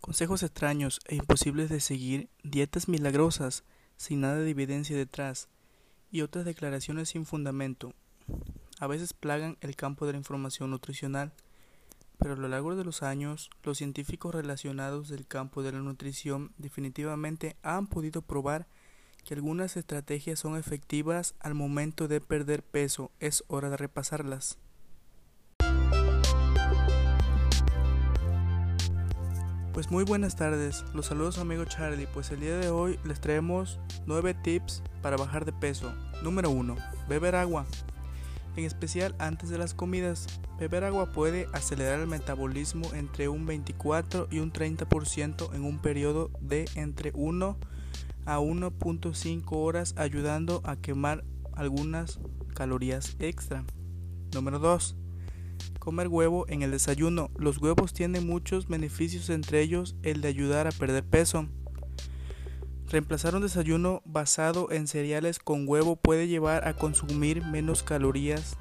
Consejos extraños e imposibles de seguir, dietas milagrosas, sin nada de evidencia detrás, y otras declaraciones sin fundamento. A veces plagan el campo de la información nutricional, pero a lo largo de los años, los científicos relacionados del campo de la nutrición definitivamente han podido probar que algunas estrategias son efectivas al momento de perder peso. Es hora de repasarlas. Pues muy buenas tardes, los saludos amigo Charlie, pues el día de hoy les traemos 9 tips para bajar de peso. Número 1. Beber agua. En especial antes de las comidas, beber agua puede acelerar el metabolismo entre un 24 y un 30% en un periodo de entre 1 a 1.5 horas ayudando a quemar algunas calorías extra. Número 2 Comer huevo en el desayuno. Los huevos tienen muchos beneficios, entre ellos el de ayudar a perder peso. Reemplazar un desayuno basado en cereales con huevo puede llevar a consumir menos calorías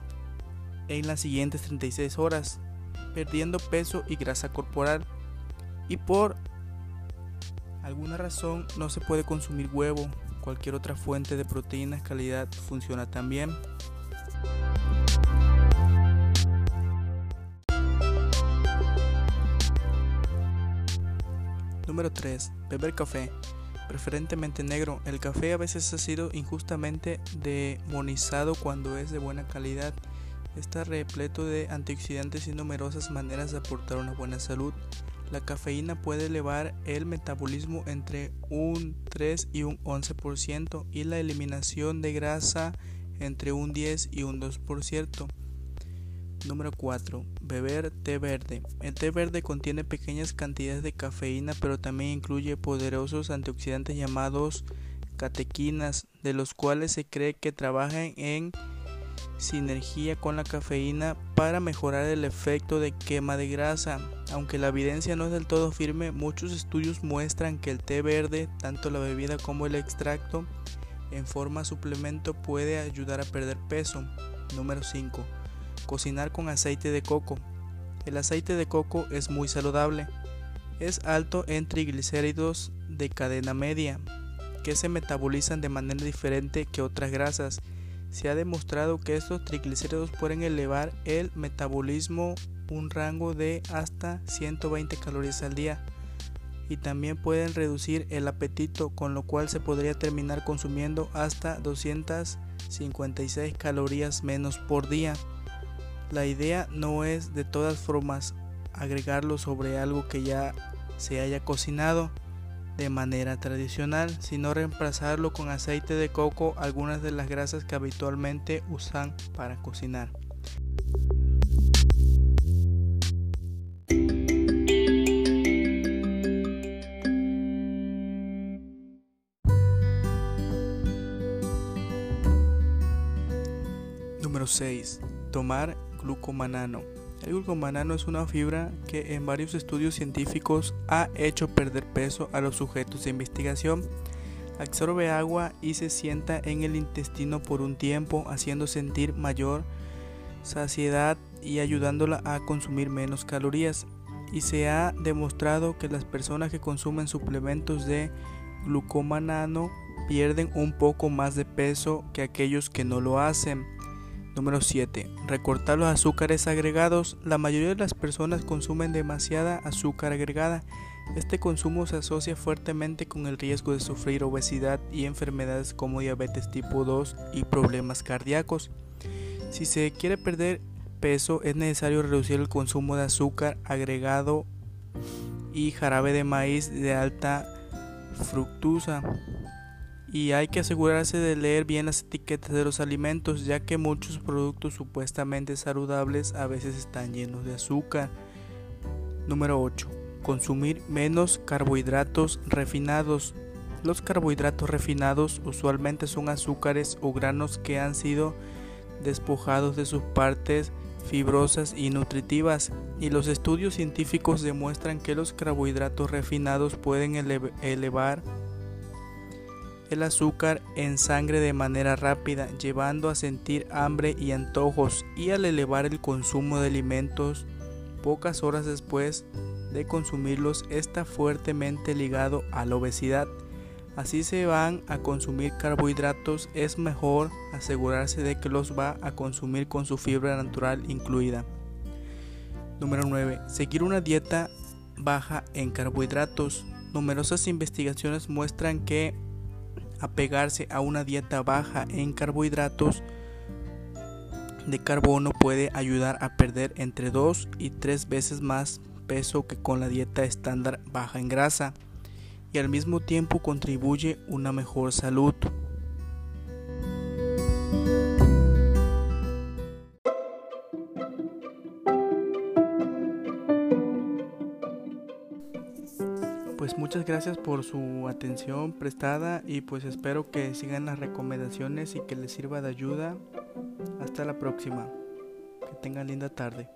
en las siguientes 36 horas, perdiendo peso y grasa corporal. Y por alguna razón no se puede consumir huevo, cualquier otra fuente de proteínas calidad funciona también. Número 3. Beber café, preferentemente negro. El café a veces ha sido injustamente demonizado cuando es de buena calidad. Está repleto de antioxidantes y numerosas maneras de aportar una buena salud. La cafeína puede elevar el metabolismo entre un 3 y un 11% y la eliminación de grasa entre un 10 y un 2%. Número 4. Beber té verde. El té verde contiene pequeñas cantidades de cafeína, pero también incluye poderosos antioxidantes llamados catequinas, de los cuales se cree que trabajan en sinergia con la cafeína para mejorar el efecto de quema de grasa. Aunque la evidencia no es del todo firme, muchos estudios muestran que el té verde, tanto la bebida como el extracto, en forma suplemento puede ayudar a perder peso. Número 5 Cocinar con aceite de coco. El aceite de coco es muy saludable. Es alto en triglicéridos de cadena media, que se metabolizan de manera diferente que otras grasas. Se ha demostrado que estos triglicéridos pueden elevar el metabolismo un rango de hasta 120 calorías al día y también pueden reducir el apetito, con lo cual se podría terminar consumiendo hasta 256 calorías menos por día. La idea no es de todas formas agregarlo sobre algo que ya se haya cocinado de manera tradicional, sino reemplazarlo con aceite de coco, algunas de las grasas que habitualmente usan para cocinar. Número 6. Tomar glucomanano. El glucomanano es una fibra que en varios estudios científicos ha hecho perder peso a los sujetos de investigación. Absorbe agua y se sienta en el intestino por un tiempo, haciendo sentir mayor saciedad y ayudándola a consumir menos calorías. Y se ha demostrado que las personas que consumen suplementos de glucomanano pierden un poco más de peso que aquellos que no lo hacen. Número 7. Recortar los azúcares agregados. La mayoría de las personas consumen demasiada azúcar agregada. Este consumo se asocia fuertemente con el riesgo de sufrir obesidad y enfermedades como diabetes tipo 2 y problemas cardíacos. Si se quiere perder peso es necesario reducir el consumo de azúcar agregado y jarabe de maíz de alta fructuosa y hay que asegurarse de leer bien las etiquetas de los alimentos ya que muchos productos supuestamente saludables a veces están llenos de azúcar. Número 8. Consumir menos carbohidratos refinados. Los carbohidratos refinados usualmente son azúcares o granos que han sido despojados de sus partes fibrosas y nutritivas y los estudios científicos demuestran que los carbohidratos refinados pueden elevar el azúcar en sangre de manera rápida, llevando a sentir hambre y antojos, y al elevar el consumo de alimentos, pocas horas después de consumirlos está fuertemente ligado a la obesidad. Así se van a consumir carbohidratos, es mejor asegurarse de que los va a consumir con su fibra natural incluida. Número 9. Seguir una dieta baja en carbohidratos. Numerosas investigaciones muestran que apegarse a una dieta baja en carbohidratos de carbono puede ayudar a perder entre 2 y 3 veces más peso que con la dieta estándar baja en grasa y al mismo tiempo contribuye una mejor salud. Pues muchas gracias por su atención prestada y pues espero que sigan las recomendaciones y que les sirva de ayuda. Hasta la próxima. Que tengan linda tarde.